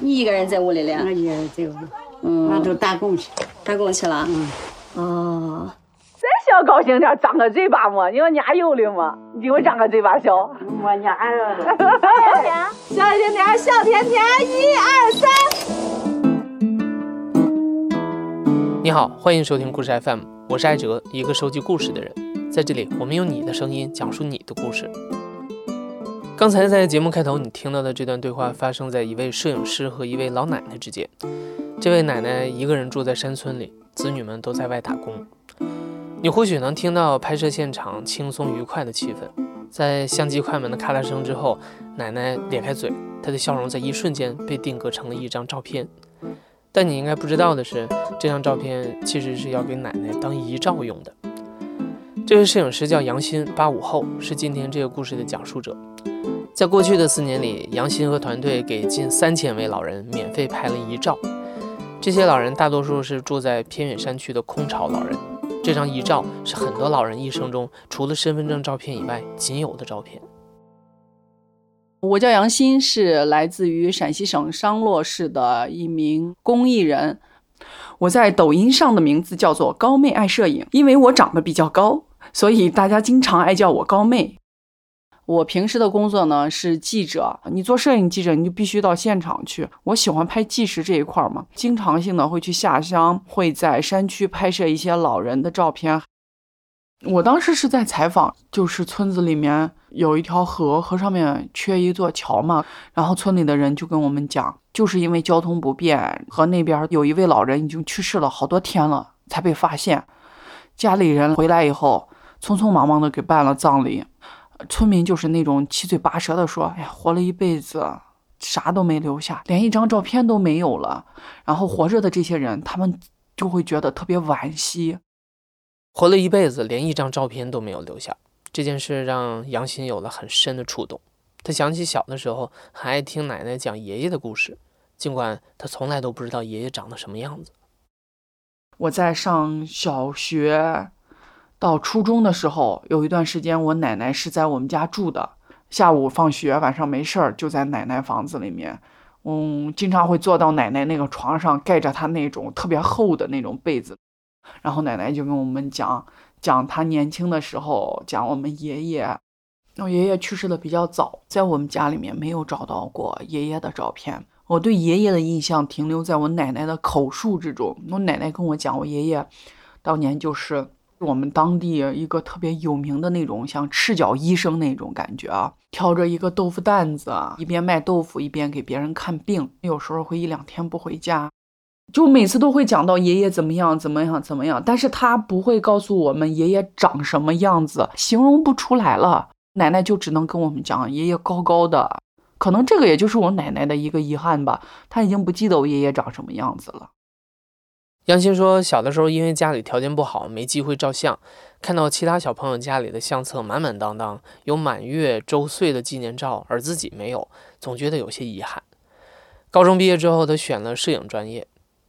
你一个人在屋里练？我一个人在屋，嗯，俺都打工去，打工去了。嗯，哦，再小高兴点，张个嘴巴嘛，你说家有的嘛，你给我张个嘴巴笑。我家儿子。小甜甜，小甜甜，一二三。你好，欢迎收听故事 FM，我是艾哲，一个收集故事的人。在这里，我们用你的声音讲述你的故事。刚才在节目开头你听到的这段对话，发生在一位摄影师和一位老奶奶之间。这位奶奶一个人住在山村里，子女们都在外打工。你或许能听到拍摄现场轻松愉快的气氛。在相机快门的咔啦声之后，奶奶咧开嘴，她的笑容在一瞬间被定格成了一张照片。但你应该不知道的是，这张照片其实是要给奶奶当遗照用的。这位摄影师叫杨鑫，八五后，是今天这个故事的讲述者。在过去的四年里，杨鑫和团队给近三千位老人免费拍了遗照。这些老人大多数是住在偏远山区的空巢老人。这张遗照是很多老人一生中除了身份证照片以外仅有的照片。我叫杨鑫，是来自于陕西省商洛市的一名公益人。我在抖音上的名字叫做高妹爱摄影，因为我长得比较高，所以大家经常爱叫我高妹。我平时的工作呢是记者，你做摄影记者，你就必须到现场去。我喜欢拍纪实这一块儿嘛，经常性的会去下乡，会在山区拍摄一些老人的照片。我当时是在采访，就是村子里面有一条河，河上面缺一座桥嘛，然后村里的人就跟我们讲，就是因为交通不便，和那边有一位老人已经去世了好多天了才被发现，家里人回来以后，匆匆忙忙的给办了葬礼，村民就是那种七嘴八舌的说，哎呀，活了一辈子，啥都没留下，连一张照片都没有了，然后活着的这些人，他们就会觉得特别惋惜。活了一辈子，连一张照片都没有留下，这件事让杨鑫有了很深的触动。他想起小的时候很爱听奶奶讲爷爷的故事，尽管他从来都不知道爷爷长得什么样子。我在上小学到初中的时候，有一段时间我奶奶是在我们家住的，下午放学，晚上没事儿就在奶奶房子里面，嗯，经常会坐到奶奶那个床上，盖着她那种特别厚的那种被子。然后奶奶就跟我们讲讲她年轻的时候，讲我们爷爷。我爷爷去世的比较早，在我们家里面没有找到过爷爷的照片。我对爷爷的印象停留在我奶奶的口述之中。我奶奶跟我讲，我爷爷当年就是我们当地一个特别有名的那种像赤脚医生那种感觉啊，挑着一个豆腐担子，一边卖豆腐一边给别人看病，有时候会一两天不回家。就每次都会讲到爷爷怎么样怎么样怎么样，但是他不会告诉我们爷爷长什么样子，形容不出来了。奶奶就只能跟我们讲爷爷高高的，可能这个也就是我奶奶的一个遗憾吧，她已经不记得我爷爷长什么样子了。杨鑫说，小的时候因为家里条件不好，没机会照相，看到其他小朋友家里的相册满满当当，有满月、周岁的纪念照，而自己没有，总觉得有些遗憾。高中毕业之后，他选了摄影专业。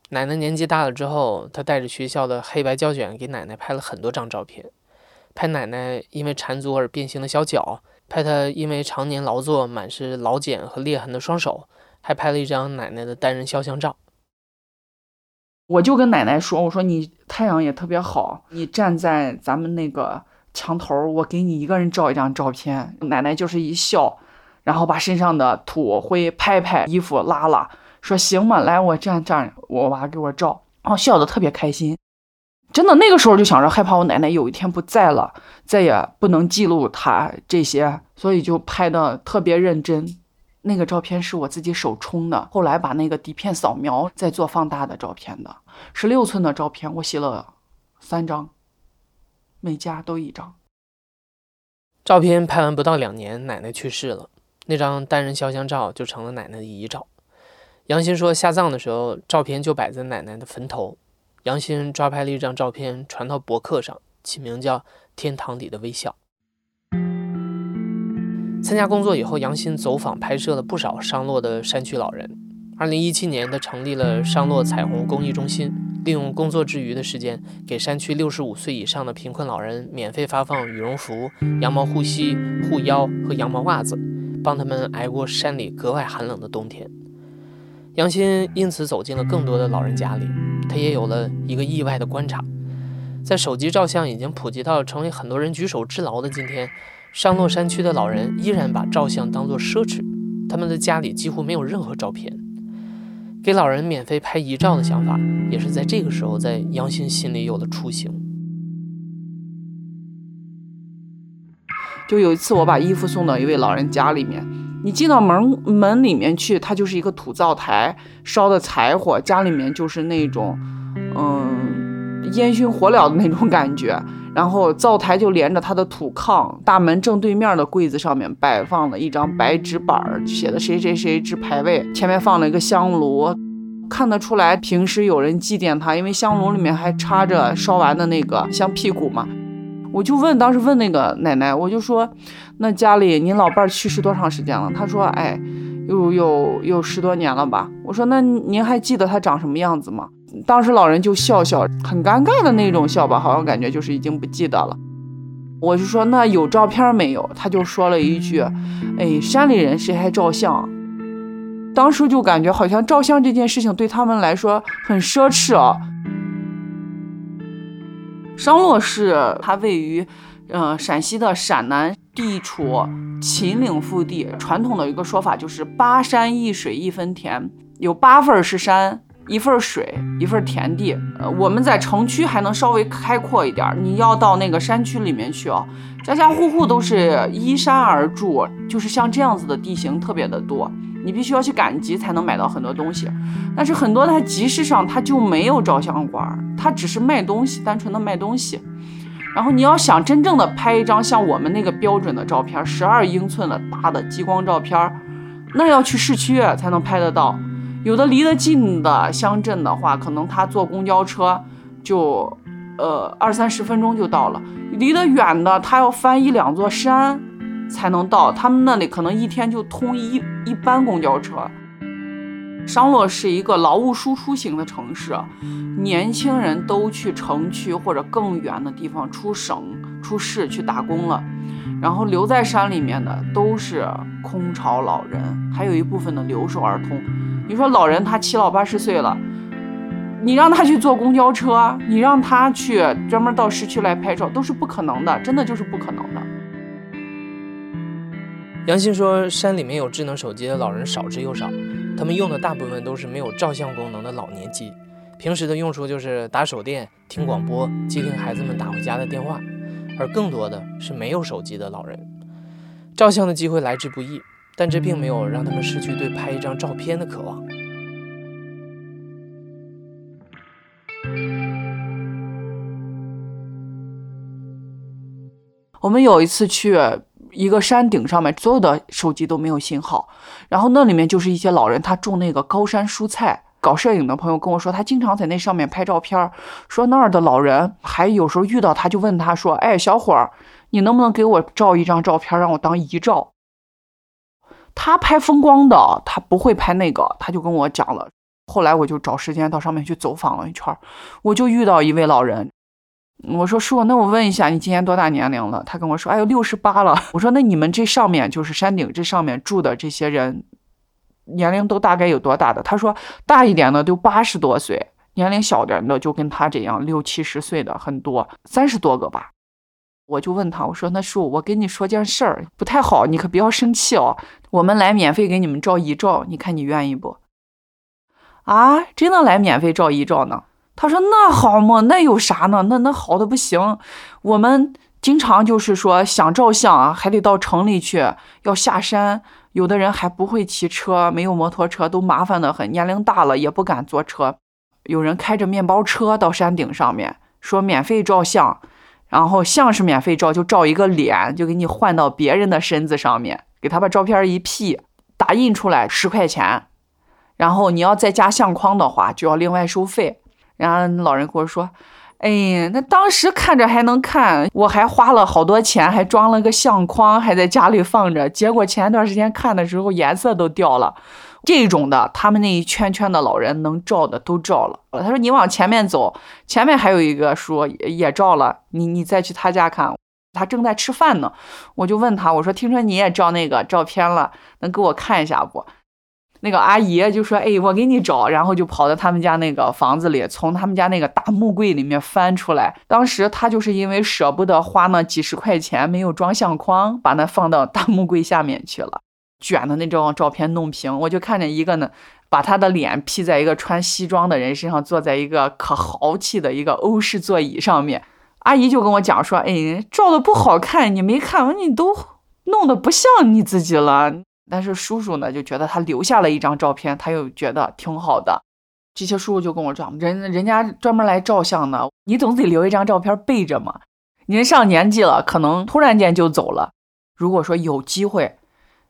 奶奶年纪大了之后，他带着学校的黑白胶卷给奶奶拍了很多张照片，拍奶奶因为缠足而变形的小脚，拍她因为常年劳作满是老茧和裂痕的双手，还拍了一张奶奶的单人肖像照。我就跟奶奶说：“我说你太阳也特别好，你站在咱们那个墙头，我给你一个人照一张照片。”奶奶就是一笑，然后把身上的土灰拍拍，衣服拉拉。说行嘛，来我站站，我娃给我照，然后笑得特别开心。真的那个时候就想着害怕我奶奶有一天不在了，再也不能记录她这些，所以就拍的特别认真。那个照片是我自己手冲的，后来把那个底片扫描再做放大的照片的，十六寸的照片我洗了三张，每家都一张。照片拍完不到两年，奶奶去世了，那张单人肖像照就成了奶奶的遗照。杨鑫说，下葬的时候，照片就摆在奶奶的坟头。杨鑫抓拍了一张照片，传到博客上，起名叫《天堂里的微笑》。参加工作以后，杨鑫走访拍摄了不少商洛的山区老人。二零一七年，他成立了商洛彩虹公益中心，利用工作之余的时间，给山区六十五岁以上的贫困老人免费发放羽绒服、羊毛护膝、护腰和羊毛袜子。帮他们挨过山里格外寒冷的冬天。杨鑫因此走进了更多的老人家里，他也有了一个意外的观察：在手机照相已经普及到成为很多人举手之劳的今天，上洛山区的老人依然把照相当作奢侈，他们的家里几乎没有任何照片。给老人免费拍遗照的想法，也是在这个时候在杨鑫心里有了雏形。就有一次，我把衣服送到一位老人家里面，你进到门门里面去，它就是一个土灶台，烧的柴火，家里面就是那种，嗯，烟熏火燎的那种感觉。然后灶台就连着他的土炕，大门正对面的柜子上面摆放了一张白纸板，写的谁谁谁之牌位，前面放了一个香炉，看得出来平时有人祭奠他，因为香炉里面还插着烧完的那个香屁股嘛。我就问，当时问那个奶奶，我就说，那家里您老伴去世多长时间了？她说，哎，有有有十多年了吧。我说，那您还记得他长什么样子吗？当时老人就笑笑，很尴尬的那种笑吧，好像感觉就是已经不记得了。我就说，那有照片没有？他就说了一句，哎，山里人谁还照相？当时就感觉好像照相这件事情对他们来说很奢侈啊。商洛市，它位于，呃，陕西的陕南，地处秦岭腹地。传统的一个说法就是八山一水一分田，有八份是山，一份水，一份田地。呃，我们在城区还能稍微开阔一点，你要到那个山区里面去哦，家家户户都是依山而筑，就是像这样子的地形特别的多。你必须要去赶集才能买到很多东西，但是很多它集市上它就没有照相馆，它只是卖东西，单纯的卖东西。然后你要想真正的拍一张像我们那个标准的照片，十二英寸的大的激光照片，那要去市区才能拍得到。有的离得近的乡镇的话，可能他坐公交车就呃二三十分钟就到了；离得远的，他要翻一两座山。才能到他们那里，可能一天就通一一班公交车。商洛是一个劳务输出型的城市，年轻人都去城区或者更远的地方出省、出市去打工了，然后留在山里面的都是空巢老人，还有一部分的留守儿童。你说老人他七老八十岁了，你让他去坐公交车，你让他去专门到市区来拍照，都是不可能的，真的就是不可能的。杨鑫说：“山里面有智能手机的老人少之又少，他们用的大部分都是没有照相功能的老年机，平时的用处就是打手电、听广播、接听孩子们打回家的电话，而更多的是没有手机的老人。照相的机会来之不易，但这并没有让他们失去对拍一张照片的渴望。”我们有一次去。一个山顶上面，所有的手机都没有信号，然后那里面就是一些老人，他种那个高山蔬菜。搞摄影的朋友跟我说，他经常在那上面拍照片，说那儿的老人还有时候遇到他就问他说：“哎，小伙儿，你能不能给我照一张照片，让我当遗照？”他拍风光的，他不会拍那个，他就跟我讲了。后来我就找时间到上面去走访了一圈，我就遇到一位老人。我说叔，那我问一下，你今年多大年龄了？他跟我说，哎呦，六十八了。我说，那你们这上面就是山顶这上面住的这些人，年龄都大概有多大的？他说，大一点的都八十多岁，年龄小点的就跟他这样六七十岁的很多，三十多个吧。我就问他，我说，那叔，我跟你说件事儿，不太好，你可不要生气哦。我们来免费给你们照遗照，你看你愿意不？啊，真的来免费照遗照呢？他说：“那好嘛，那有啥呢？那那好的不行。我们经常就是说想照相啊，还得到城里去，要下山。有的人还不会骑车，没有摩托车，都麻烦的很。年龄大了也不敢坐车。有人开着面包车到山顶上面，说免费照相，然后像是免费照，就照一个脸，就给你换到别人的身子上面，给他把照片一 P，打印出来十块钱。然后你要再加相框的话，就要另外收费。”然后老人跟我说：“哎，那当时看着还能看，我还花了好多钱，还装了个相框，还在家里放着。结果前段时间看的时候，颜色都掉了。这种的，他们那一圈圈的老人能照的都照了。他说：你往前面走，前面还有一个说也照了，你你再去他家看。他正在吃饭呢，我就问他，我说听说你也照那个照片了，能给我看一下不？那个阿姨就说：“哎，我给你找。”然后就跑到他们家那个房子里，从他们家那个大木柜里面翻出来。当时他就是因为舍不得花那几十块钱，没有装相框，把那放到大木柜下面去了，卷的那张照片弄平。我就看见一个呢，把他的脸 P 在一个穿西装的人身上，坐在一个可豪气的一个欧式座椅上面。阿姨就跟我讲说：“哎，照的不好看，你没看，你都弄得不像你自己了。”但是叔叔呢，就觉得他留下了一张照片，他又觉得挺好的。这些叔叔就跟我讲，人人家专门来照相的，你总得留一张照片备着嘛。您上年纪了，可能突然间就走了。如果说有机会，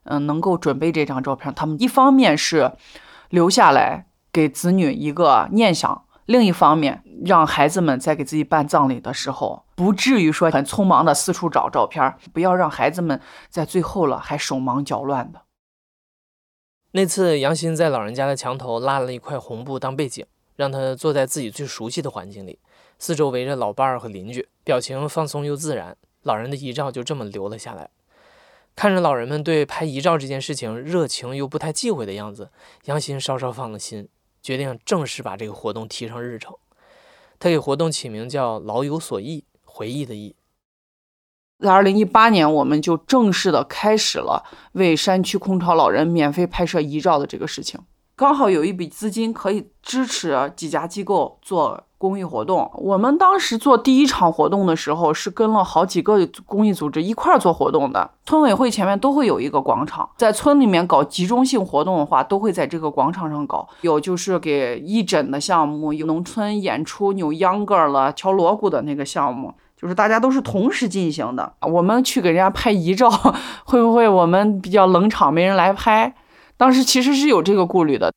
嗯，能够准备这张照片，他们一方面是留下来给子女一个念想。另一方面，让孩子们在给自己办葬礼的时候，不至于说很匆忙的四处找照片，不要让孩子们在最后了还手忙脚乱的。那次，杨鑫在老人家的墙头拉了一块红布当背景，让他坐在自己最熟悉的环境里，四周围着老伴儿和邻居，表情放松又自然。老人的遗照就这么留了下来。看着老人们对拍遗照这件事情热情又不太忌讳的样子，杨鑫稍稍放了心。决定正式把这个活动提上日程。他给活动起名叫“老有所忆”，回忆的忆。在二零一八年，我们就正式的开始了为山区空巢老人免费拍摄遗照的这个事情。刚好有一笔资金可以支持几家机构做。公益活动，我们当时做第一场活动的时候，是跟了好几个公益组织一块儿做活动的。村委会前面都会有一个广场，在村里面搞集中性活动的话，都会在这个广场上搞。有就是给义诊的项目，有农村演出扭秧歌了、敲锣鼓的那个项目，就是大家都是同时进行的。我们去给人家拍遗照，会不会我们比较冷场，没人来拍？当时其实是有这个顾虑的。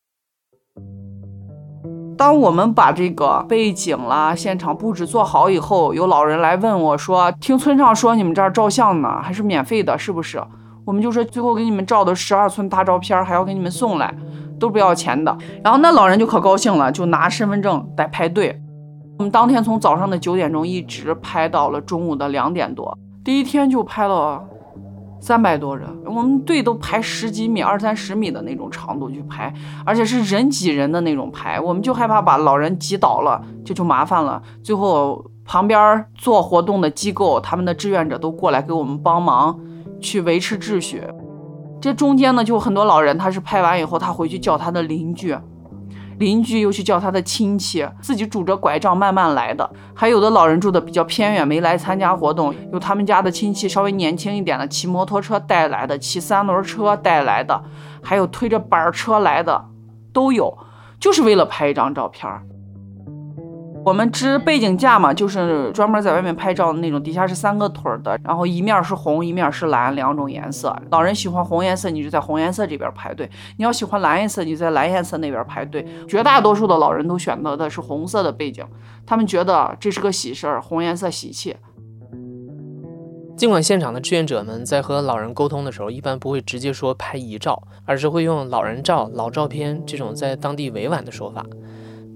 当我们把这个背景啦、现场布置做好以后，有老人来问我说：“听村上说你们这儿照相呢，还是免费的，是不是？”我们就说最后给你们照的十二寸大照片，还要给你们送来，都不要钱的。然后那老人就可高兴了，就拿身份证在排队。我们当天从早上的九点钟一直拍到了中午的两点多，第一天就拍了。三百多人，我们队都排十几米、二三十米的那种长度去排，而且是人挤人的那种排，我们就害怕把老人挤倒了，这就麻烦了。最后旁边做活动的机构，他们的志愿者都过来给我们帮忙，去维持秩序。这中间呢，就很多老人，他是拍完以后，他回去叫他的邻居。邻居又去叫他的亲戚，自己拄着拐杖慢慢来的，还有的老人住的比较偏远，没来参加活动，有他们家的亲戚稍微年轻一点的，骑摩托车带来的，骑三轮车带来的，还有推着板车来的，都有，就是为了拍一张照片。我们支背景架嘛，就是专门在外面拍照的那种，底下是三个腿儿的，然后一面是红，一面是蓝，两种颜色。老人喜欢红颜色，你就在红颜色这边排队；你要喜欢蓝颜色，你就在蓝颜色那边排队。绝大多数的老人都选择的是红色的背景，他们觉得这是个喜事儿，红颜色喜气。尽管现场的志愿者们在和老人沟通的时候，一般不会直接说拍遗照，而是会用老人照、老照片这种在当地委婉的说法，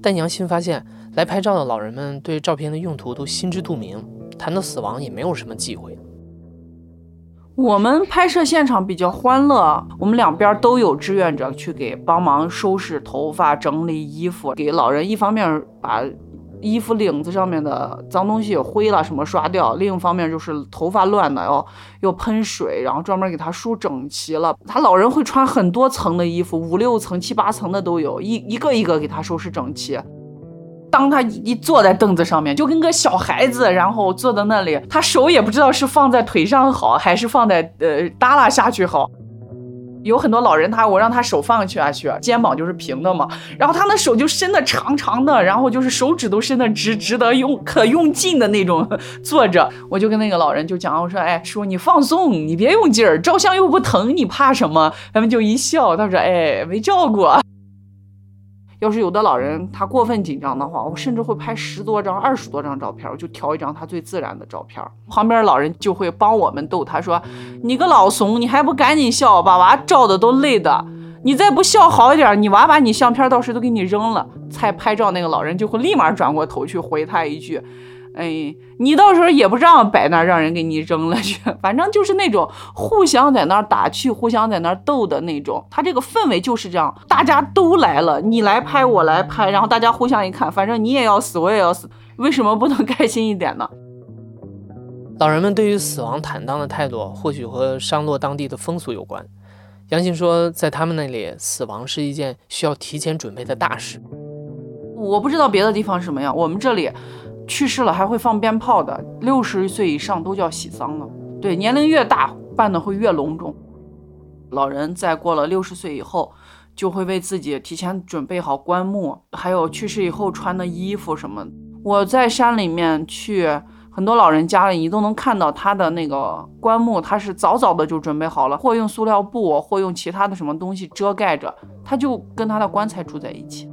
但杨鑫发现。来拍照的老人们对照片的用途都心知肚明，谈到死亡也没有什么忌讳。我们拍摄现场比较欢乐，我们两边都有志愿者去给帮忙收拾头发、整理衣服，给老人一方面把衣服领子上面的脏东西、灰了什么刷掉，另一方面就是头发乱的要要喷水，然后专门给他梳整齐了。他老人会穿很多层的衣服，五六层、七八层的都有，一一个一个给他收拾整齐。当他一坐在凳子上面，就跟个小孩子，然后坐在那里，他手也不知道是放在腿上好，还是放在呃耷拉下去好。有很多老人，他我让他手放下去，肩膀就是平的嘛，然后他那手就伸的长长的，然后就是手指都伸的直直的，用可用劲的那种坐着。我就跟那个老人就讲，我说，哎，叔，你放松，你别用劲儿，照相又不疼，你怕什么？他们就一笑，他说，哎，没照过。要是有的老人他过分紧张的话，我甚至会拍十多张、二十多张照片，我就调一张他最自然的照片。旁边老人就会帮我们逗他说：“你个老怂，你还不赶紧笑，把娃照的都累的。你再不笑好一点，你娃把你相片到时都给你扔了。”才拍照那个老人就会立马转过头去回他一句：“哎，你到时候也不让摆那儿，让人给你扔了去。反正就是那种互相在那儿打趣，互相在那儿逗的那种。他这个氛围就是这样，大家都来了，你来拍，我来拍，然后大家互相一看，反正你也要死，我也要死，为什么不能开心一点呢？老人们对于死亡坦荡的态度，或许和商洛当地的风俗有关。杨信说，在他们那里，死亡是一件需要提前准备的大事。我不知道别的地方什么样，我们这里去世了还会放鞭炮的，六十岁以上都叫喜丧了。对，年龄越大办的会越隆重。老人在过了六十岁以后，就会为自己提前准备好棺木，还有去世以后穿的衣服什么。我在山里面去。很多老人家里，你都能看到他的那个棺木，他是早早的就准备好了，或用塑料布，或用其他的什么东西遮盖着，他就跟他的棺材住在一起。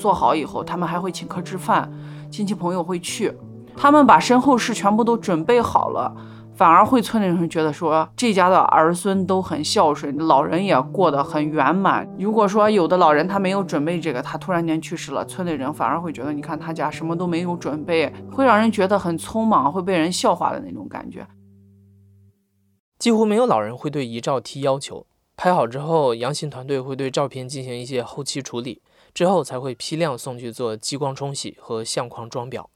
做好以后，他们还会请客吃饭，亲戚朋友会去，他们把身后事全部都准备好了。反而会村里人觉得说这家的儿孙都很孝顺，老人也过得很圆满。如果说有的老人他没有准备这个，他突然间去世了，村里人反而会觉得，你看他家什么都没有准备，会让人觉得很匆忙，会被人笑话的那种感觉。几乎没有老人会对遗照提要求，拍好之后，杨鑫团队会对照片进行一些后期处理，之后才会批量送去做激光冲洗和相框装裱。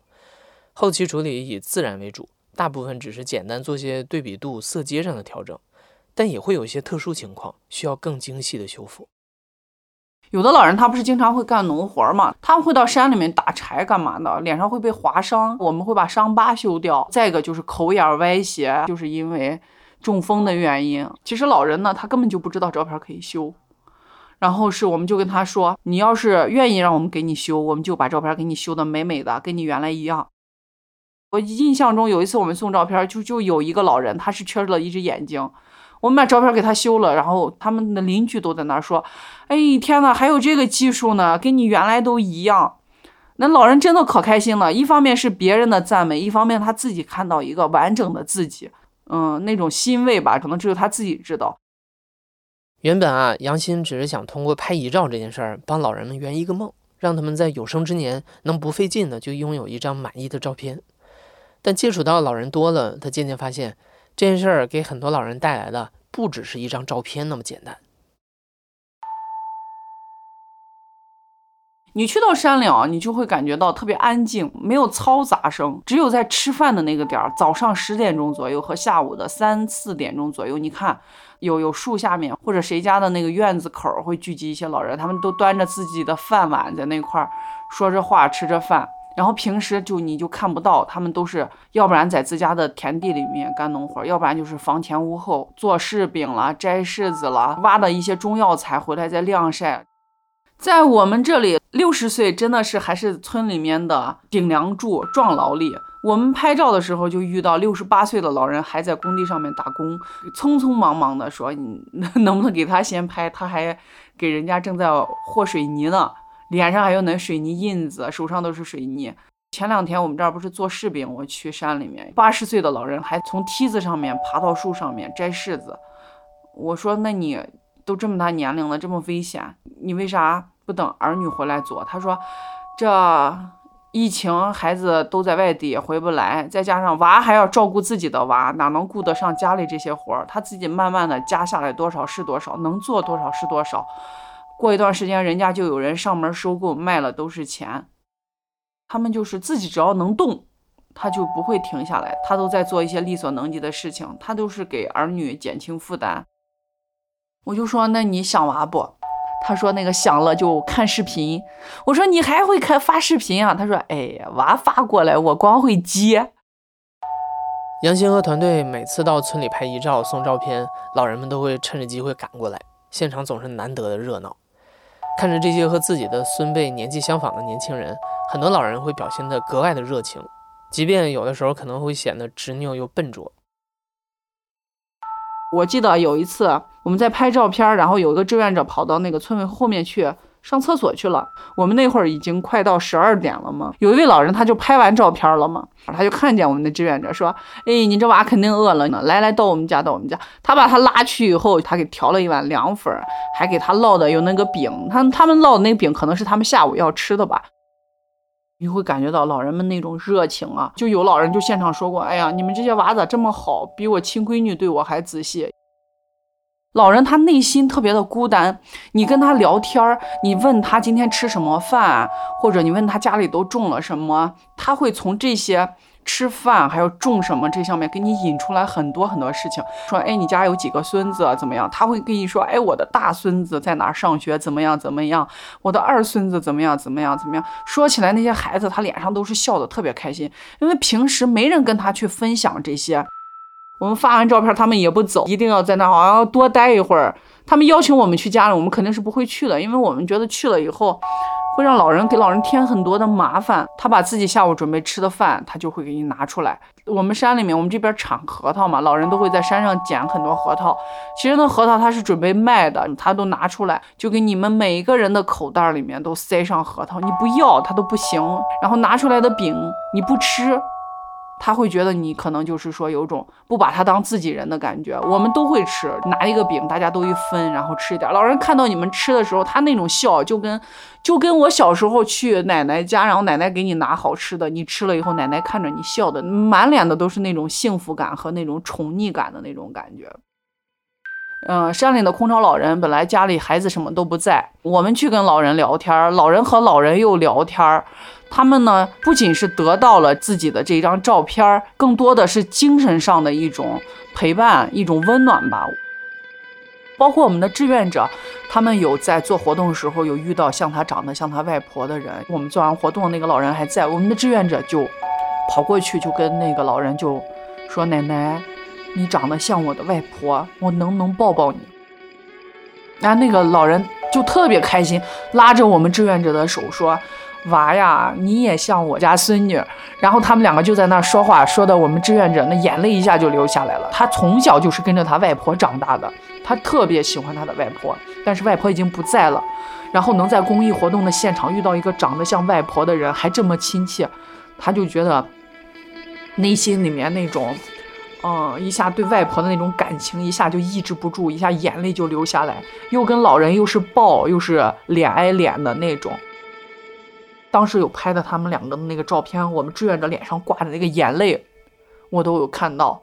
后期处理以自然为主。大部分只是简单做些对比度、色阶上的调整，但也会有一些特殊情况需要更精细的修复。有的老人他不是经常会干农活嘛，他们会到山里面打柴干嘛的，脸上会被划伤，我们会把伤疤修掉。再一个就是口眼歪斜，就是因为中风的原因。其实老人呢，他根本就不知道照片可以修，然后是我们就跟他说，你要是愿意让我们给你修，我们就把照片给你修的美美的，跟你原来一样。我印象中有一次我们送照片，就就有一个老人，他是缺了一只眼睛，我们把照片给他修了，然后他们的邻居都在那说：“哎，天呐，还有这个技术呢，跟你原来都一样。”那老人真的可开心了，一方面是别人的赞美，一方面他自己看到一个完整的自己，嗯，那种欣慰吧，可能只有他自己知道。原本啊，杨鑫只是想通过拍遗照这件事儿，帮老人们圆一个梦，让他们在有生之年能不费劲的就拥有一张满意的照片。但接触到老人多了，他渐渐发现这件事儿给很多老人带来的不只是一张照片那么简单。你去到山里啊，你就会感觉到特别安静，没有嘈杂声，只有在吃饭的那个点儿，早上十点钟左右和下午的三四点钟左右，你看有有树下面或者谁家的那个院子口会聚集一些老人，他们都端着自己的饭碗在那块儿说着话，吃着饭。然后平时就你就看不到，他们都是要不然在自家的田地里面干农活，要不然就是房前屋后做柿饼了、摘柿子了、挖的一些中药材回来再晾晒。在我们这里，六十岁真的是还是村里面的顶梁柱、壮劳力。我们拍照的时候就遇到六十八岁的老人还在工地上面打工，匆匆忙忙的说：“你能不能给他先拍？他还给人家正在和水泥呢。”脸上还有那水泥印子，手上都是水泥。前两天我们这儿不是做柿饼，我去山里面，八十岁的老人还从梯子上面爬到树上面摘柿子。我说：“那你都这么大年龄了，这么危险，你为啥不等儿女回来做？”他说：“这疫情，孩子都在外地，回不来，再加上娃还要照顾自己的娃，哪能顾得上家里这些活儿？他自己慢慢的加下来多少是多少，能做多少是多少。”过一段时间，人家就有人上门收购，卖了都是钱。他们就是自己只要能动，他就不会停下来。他都在做一些力所能及的事情，他都是给儿女减轻负担。我就说，那你想娃不？他说那个响了就看视频。我说你还会看发视频啊？他说，哎呀，娃发过来，我光会接。杨鑫和团队每次到村里拍遗照、送照片，老人们都会趁着机会赶过来，现场总是难得的热闹。看着这些和自己的孙辈年纪相仿的年轻人，很多老人会表现得格外的热情，即便有的时候可能会显得执拗又笨拙。我记得有一次我们在拍照片，然后有一个志愿者跑到那个村委后面去。上厕所去了。我们那会儿已经快到十二点了嘛。有一位老人，他就拍完照片了嘛，他就看见我们的志愿者说：“哎，你这娃肯定饿了呢，来来到我们家，到我们家。”他把他拉去以后，他给调了一碗凉粉，还给他烙的有那个饼。他他们烙的那个饼可能是他们下午要吃的吧。你会感觉到老人们那种热情啊。就有老人就现场说过：“哎呀，你们这些娃咋这么好，比我亲闺女对我还仔细。”老人他内心特别的孤单，你跟他聊天儿，你问他今天吃什么饭，或者你问他家里都种了什么，他会从这些吃饭还有种什么这上面给你引出来很多很多事情。说，哎，你家有几个孙子怎么样？他会跟你说，哎，我的大孙子在哪儿上学，怎么样怎么样？我的二孙子怎么样怎么样怎么样？说起来那些孩子，他脸上都是笑的特别开心，因为平时没人跟他去分享这些。我们发完照片，他们也不走，一定要在那好像要多待一会儿。他们邀请我们去家里，我们肯定是不会去的，因为我们觉得去了以后会让老人给老人添很多的麻烦。他把自己下午准备吃的饭，他就会给你拿出来。我们山里面，我们这边产核桃嘛，老人都会在山上捡很多核桃。其实那核桃他是准备卖的，他都拿出来，就给你们每一个人的口袋里面都塞上核桃。你不要他都不行。然后拿出来的饼你不吃。他会觉得你可能就是说有种不把他当自己人的感觉。我们都会吃，拿一个饼，大家都一分，然后吃一点。老人看到你们吃的时候，他那种笑就跟就跟我小时候去奶奶家，然后奶奶给你拿好吃的，你吃了以后，奶奶看着你笑的满脸的都是那种幸福感和那种宠溺感的那种感觉。嗯，山里的空巢老人本来家里孩子什么都不在，我们去跟老人聊天，老人和老人又聊天。他们呢，不仅是得到了自己的这张照片，更多的是精神上的一种陪伴，一种温暖吧。包括我们的志愿者，他们有在做活动的时候有遇到像他长得像他外婆的人。我们做完活动，那个老人还在，我们的志愿者就跑过去，就跟那个老人就说：“奶奶，你长得像我的外婆，我能不能抱抱你？”然后那个老人就特别开心，拉着我们志愿者的手说。娃呀，你也像我家孙女。然后他们两个就在那说话，说的我们志愿者那眼泪一下就流下来了。他从小就是跟着他外婆长大的，他特别喜欢他的外婆，但是外婆已经不在了。然后能在公益活动的现场遇到一个长得像外婆的人，还这么亲切，他就觉得内心里面那种，嗯，一下对外婆的那种感情一下就抑制不住，一下眼泪就流下来，又跟老人又是抱又是脸挨脸的那种。当时有拍的他们两个的那个照片，我们志愿者脸上挂的那个眼泪，我都有看到。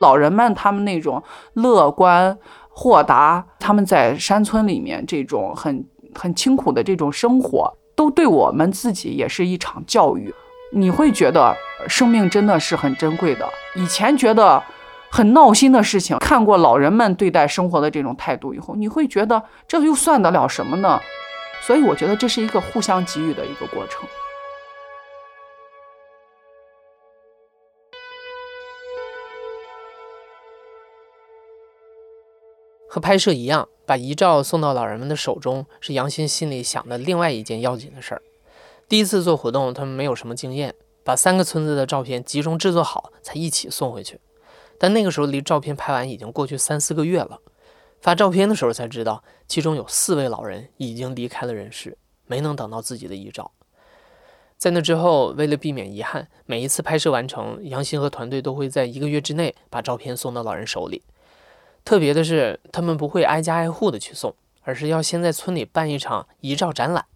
老人们他们那种乐观豁达，他们在山村里面这种很很清苦的这种生活，都对我们自己也是一场教育。你会觉得生命真的是很珍贵的。以前觉得很闹心的事情，看过老人们对待生活的这种态度以后，你会觉得这又算得了什么呢？所以我觉得这是一个互相给予的一个过程。和拍摄一样，把遗照送到老人们的手中，是杨鑫心里想的另外一件要紧的事儿。第一次做活动，他们没有什么经验，把三个村子的照片集中制作好，才一起送回去。但那个时候离照片拍完已经过去三四个月了。发照片的时候才知道，其中有四位老人已经离开了人世，没能等到自己的遗照。在那之后，为了避免遗憾，每一次拍摄完成，杨鑫和团队都会在一个月之内把照片送到老人手里。特别的是，他们不会挨家挨户的去送，而是要先在村里办一场遗照展览，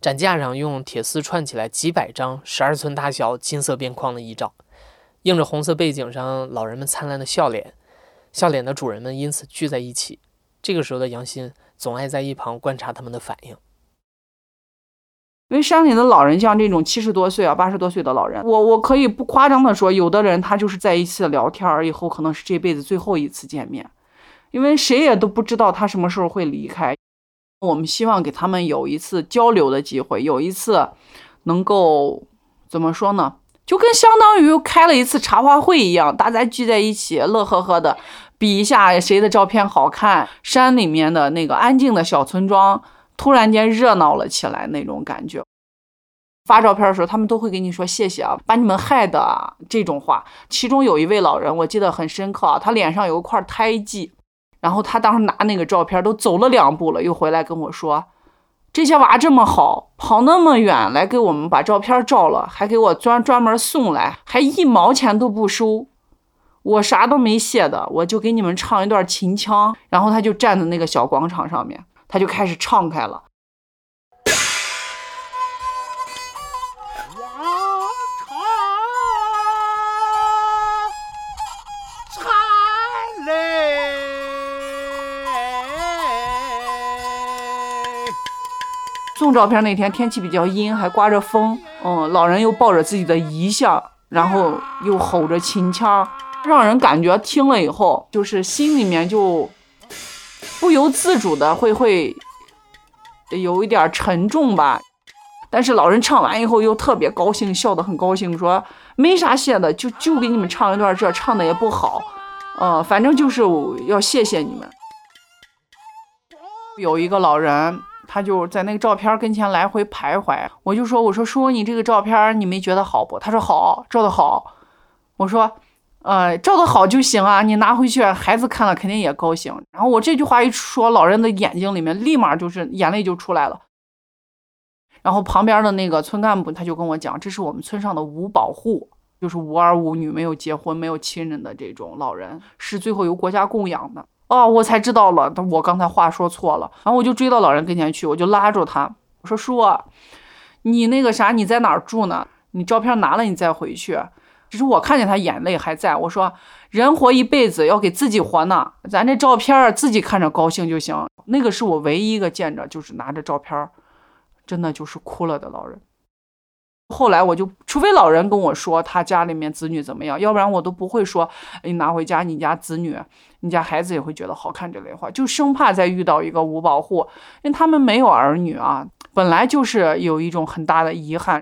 展架上用铁丝串起来几百张十二寸大小、金色边框的遗照，映着红色背景上老人们灿烂的笑脸。笑脸的主人们因此聚在一起。这个时候的杨鑫总爱在一旁观察他们的反应，因为山里的老人像这种七十多岁啊、八十多岁的老人，我我可以不夸张的说，有的人他就是在一次聊天儿以后，可能是这辈子最后一次见面，因为谁也都不知道他什么时候会离开。我们希望给他们有一次交流的机会，有一次能够怎么说呢？就跟相当于开了一次茶话会一样，大家聚在一起，乐呵呵的比一下谁的照片好看。山里面的那个安静的小村庄，突然间热闹了起来，那种感觉。发照片的时候，他们都会给你说谢谢啊，把你们害的这种话。其中有一位老人，我记得很深刻啊，他脸上有一块胎记，然后他当时拿那个照片都走了两步了，又回来跟我说。这些娃这么好，跑那么远来给我们把照片照了，还给我专专门送来，还一毛钱都不收，我啥都没谢的，我就给你们唱一段秦腔，然后他就站在那个小广场上面，他就开始唱开了。照片那天天气比较阴，还刮着风，嗯，老人又抱着自己的遗像，然后又吼着秦腔，让人感觉听了以后，就是心里面就不由自主的会会有一点沉重吧。但是老人唱完以后又特别高兴，笑得很高兴，说没啥谢的，就就给你们唱一段这，唱的也不好，呃，反正就是要谢谢你们。有一个老人，他就在那个照片跟前来回徘徊，我就说，我说叔，你这个照片你没觉得好不？他说好，照的好。我说，呃，照的好就行啊，你拿回去，孩子看了肯定也高兴。然后我这句话一说，老人的眼睛里面立马就是眼泪就出来了。然后旁边的那个村干部他就跟我讲，这是我们村上的五保户，就是无儿无女、没有结婚、没有亲人的这种老人，是最后由国家供养的。哦，我才知道了，我刚才话说错了。然后我就追到老人跟前去，我就拉住他，我说：“叔，你那个啥，你在哪儿住呢？你照片拿了，你再回去。”只是我看见他眼泪还在，我说：“人活一辈子要给自己活呢，咱这照片自己看着高兴就行。”那个是我唯一一个见着就是拿着照片，真的就是哭了的老人。后来我就，除非老人跟我说他家里面子女怎么样，要不然我都不会说你拿回家，你家子女，你家孩子也会觉得好看这类话，就生怕再遇到一个无保护，因为他们没有儿女啊，本来就是有一种很大的遗憾。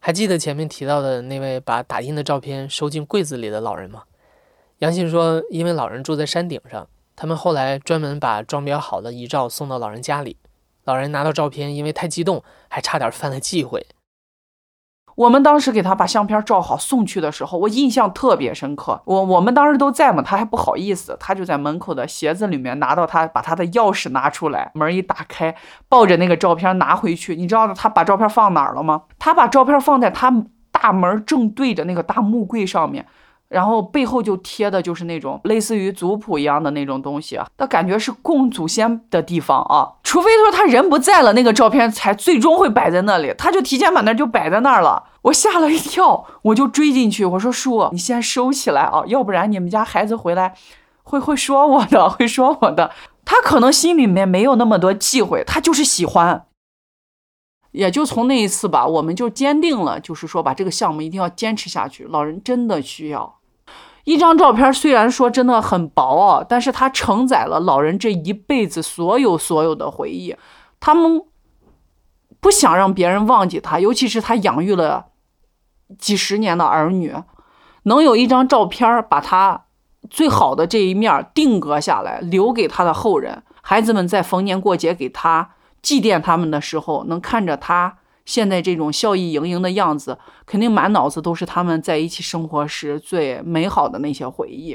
还记得前面提到的那位把打印的照片收进柜子里的老人吗？杨信说，因为老人住在山顶上，他们后来专门把装裱好的遗照送到老人家里，老人拿到照片，因为太激动，还差点犯了忌讳。我们当时给他把相片照好送去的时候，我印象特别深刻。我我们当时都在嘛，他还不好意思，他就在门口的鞋子里面拿到他把他的钥匙拿出来，门一打开，抱着那个照片拿回去。你知道他把照片放哪儿了吗？他把照片放在他大门正对着那个大木柜上面。然后背后就贴的就是那种类似于族谱一样的那种东西啊，那感觉是供祖先的地方啊。除非说他人不在了，那个照片才最终会摆在那里，他就提前把那就摆在那儿了。我吓了一跳，我就追进去，我说叔，你先收起来啊，要不然你们家孩子回来会会说我的，会说我的。他可能心里面没有那么多忌讳，他就是喜欢。也就从那一次吧，我们就坚定了，就是说把这个项目一定要坚持下去。老人真的需要。一张照片虽然说真的很薄啊，但是它承载了老人这一辈子所有所有的回忆。他们不想让别人忘记他，尤其是他养育了几十年的儿女，能有一张照片把他最好的这一面定格下来，留给他的后人。孩子们在逢年过节给他祭奠他们的时候，能看着他。现在这种笑意盈盈的样子，肯定满脑子都是他们在一起生活时最美好的那些回忆。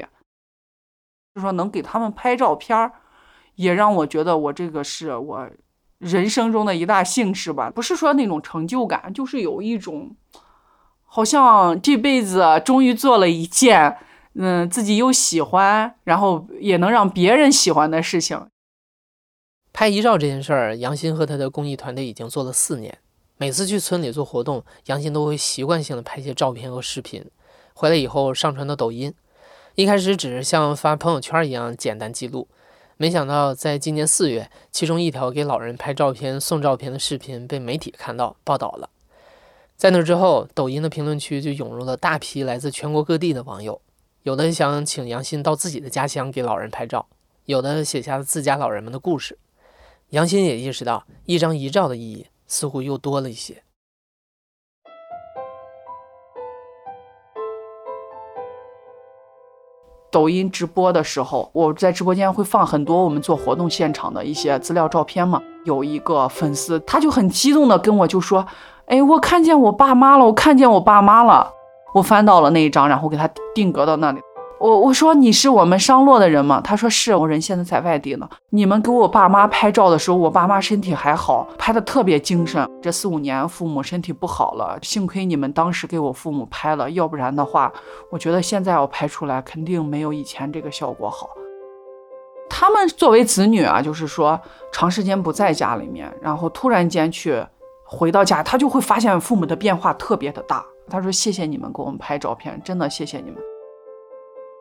就说能给他们拍照片儿也让我觉得我这个是我人生中的一大幸事吧。不是说那种成就感，就是有一种好像这辈子终于做了一件，嗯，自己又喜欢，然后也能让别人喜欢的事情。拍遗照这件事儿，杨鑫和他的公益团队已经做了四年。每次去村里做活动，杨鑫都会习惯性的拍些照片和视频，回来以后上传到抖音。一开始只是像发朋友圈一样简单记录，没想到在今年四月，其中一条给老人拍照片、送照片的视频被媒体看到报道了。在那之后，抖音的评论区就涌入了大批来自全国各地的网友，有的想请杨鑫到自己的家乡给老人拍照，有的写下了自家老人们的故事。杨鑫也意识到一张遗照的意义。似乎又多了一些。抖音直播的时候，我在直播间会放很多我们做活动现场的一些资料照片嘛。有一个粉丝，他就很激动的跟我就说：“哎，我看见我爸妈了，我看见我爸妈了。”我翻到了那一张，然后给他定格到那里。我我说你是我们商洛的人吗？他说是，我人现在在外地呢。你们给我爸妈拍照的时候，我爸妈身体还好，拍的特别精神。这四五年父母身体不好了，幸亏你们当时给我父母拍了，要不然的话，我觉得现在要拍出来肯定没有以前这个效果好。他们作为子女啊，就是说长时间不在家里面，然后突然间去回到家，他就会发现父母的变化特别的大。他说谢谢你们给我们拍照片，真的谢谢你们。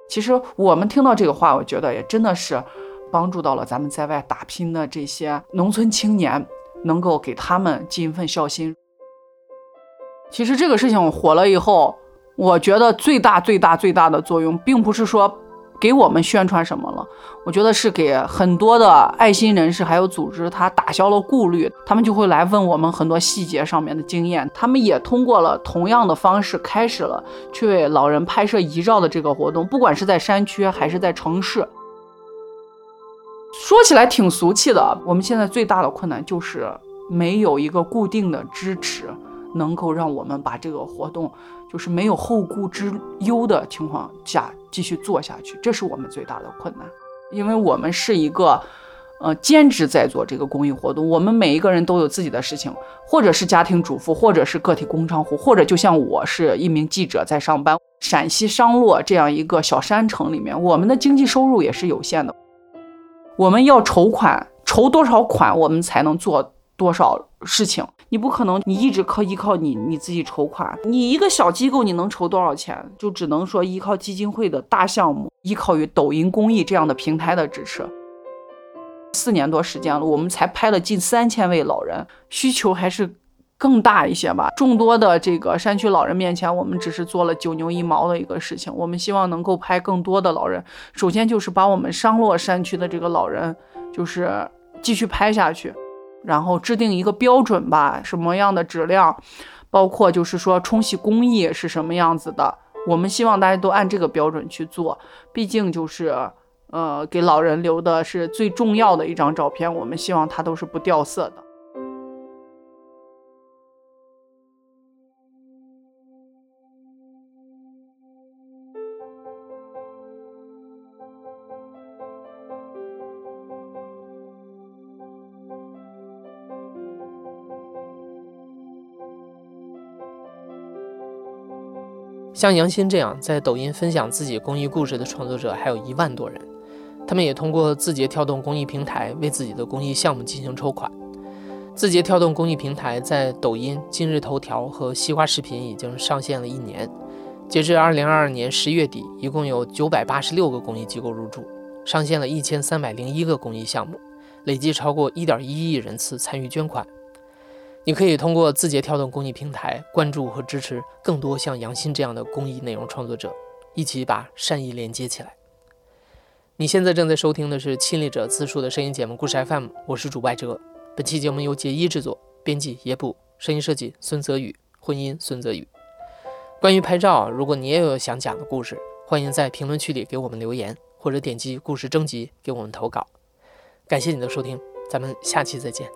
其实我们听到这个话，我觉得也真的是帮助到了咱们在外打拼的这些农村青年。能够给他们尽一份孝心。其实这个事情火了以后，我觉得最大最大最大的作用，并不是说给我们宣传什么了，我觉得是给很多的爱心人士还有组织，他打消了顾虑，他们就会来问我们很多细节上面的经验，他们也通过了同样的方式开始了去为老人拍摄遗照的这个活动，不管是在山区还是在城市。说起来挺俗气的，我们现在最大的困难就是没有一个固定的支持。能够让我们把这个活动，就是没有后顾之忧的情况下继续做下去，这是我们最大的困难。因为我们是一个，呃，兼职在做这个公益活动，我们每一个人都有自己的事情，或者是家庭主妇，或者是个体工商户，或者就像我是一名记者在上班。陕西商洛这样一个小山城里面，我们的经济收入也是有限的，我们要筹款，筹多少款，我们才能做多少事情。你不可能，你一直靠依靠你你自己筹款，你一个小机构你能筹多少钱？就只能说依靠基金会的大项目，依靠于抖音公益这样的平台的支持。四年多时间了，我们才拍了近三千位老人，需求还是更大一些吧。众多的这个山区老人面前，我们只是做了九牛一毛的一个事情。我们希望能够拍更多的老人，首先就是把我们商洛山区的这个老人，就是继续拍下去。然后制定一个标准吧，什么样的质量，包括就是说冲洗工艺是什么样子的，我们希望大家都按这个标准去做。毕竟就是，呃，给老人留的是最重要的一张照片，我们希望它都是不掉色的。像杨鑫这样在抖音分享自己公益故事的创作者还有一万多人，他们也通过字节跳动公益平台为自己的公益项目进行筹款。字节跳动公益平台在抖音、今日头条和西瓜视频已经上线了一年，截至二零二二年十月底，一共有九百八十六个公益机构入驻，上线了一千三百零一个公益项目，累计超过一点一亿人次参与捐款。你可以通过字节跳动公益平台关注和支持更多像杨鑫这样的公益内容创作者，一起把善意连接起来。你现在正在收听的是亲历者自述的声音节目《故事 FM》，我是主播哲。本期节目由杰一制作，编辑野捕，声音设计孙泽宇，混音孙泽宇。关于拍照，如果你也有想讲的故事，欢迎在评论区里给我们留言，或者点击故事征集给我们投稿。感谢你的收听，咱们下期再见。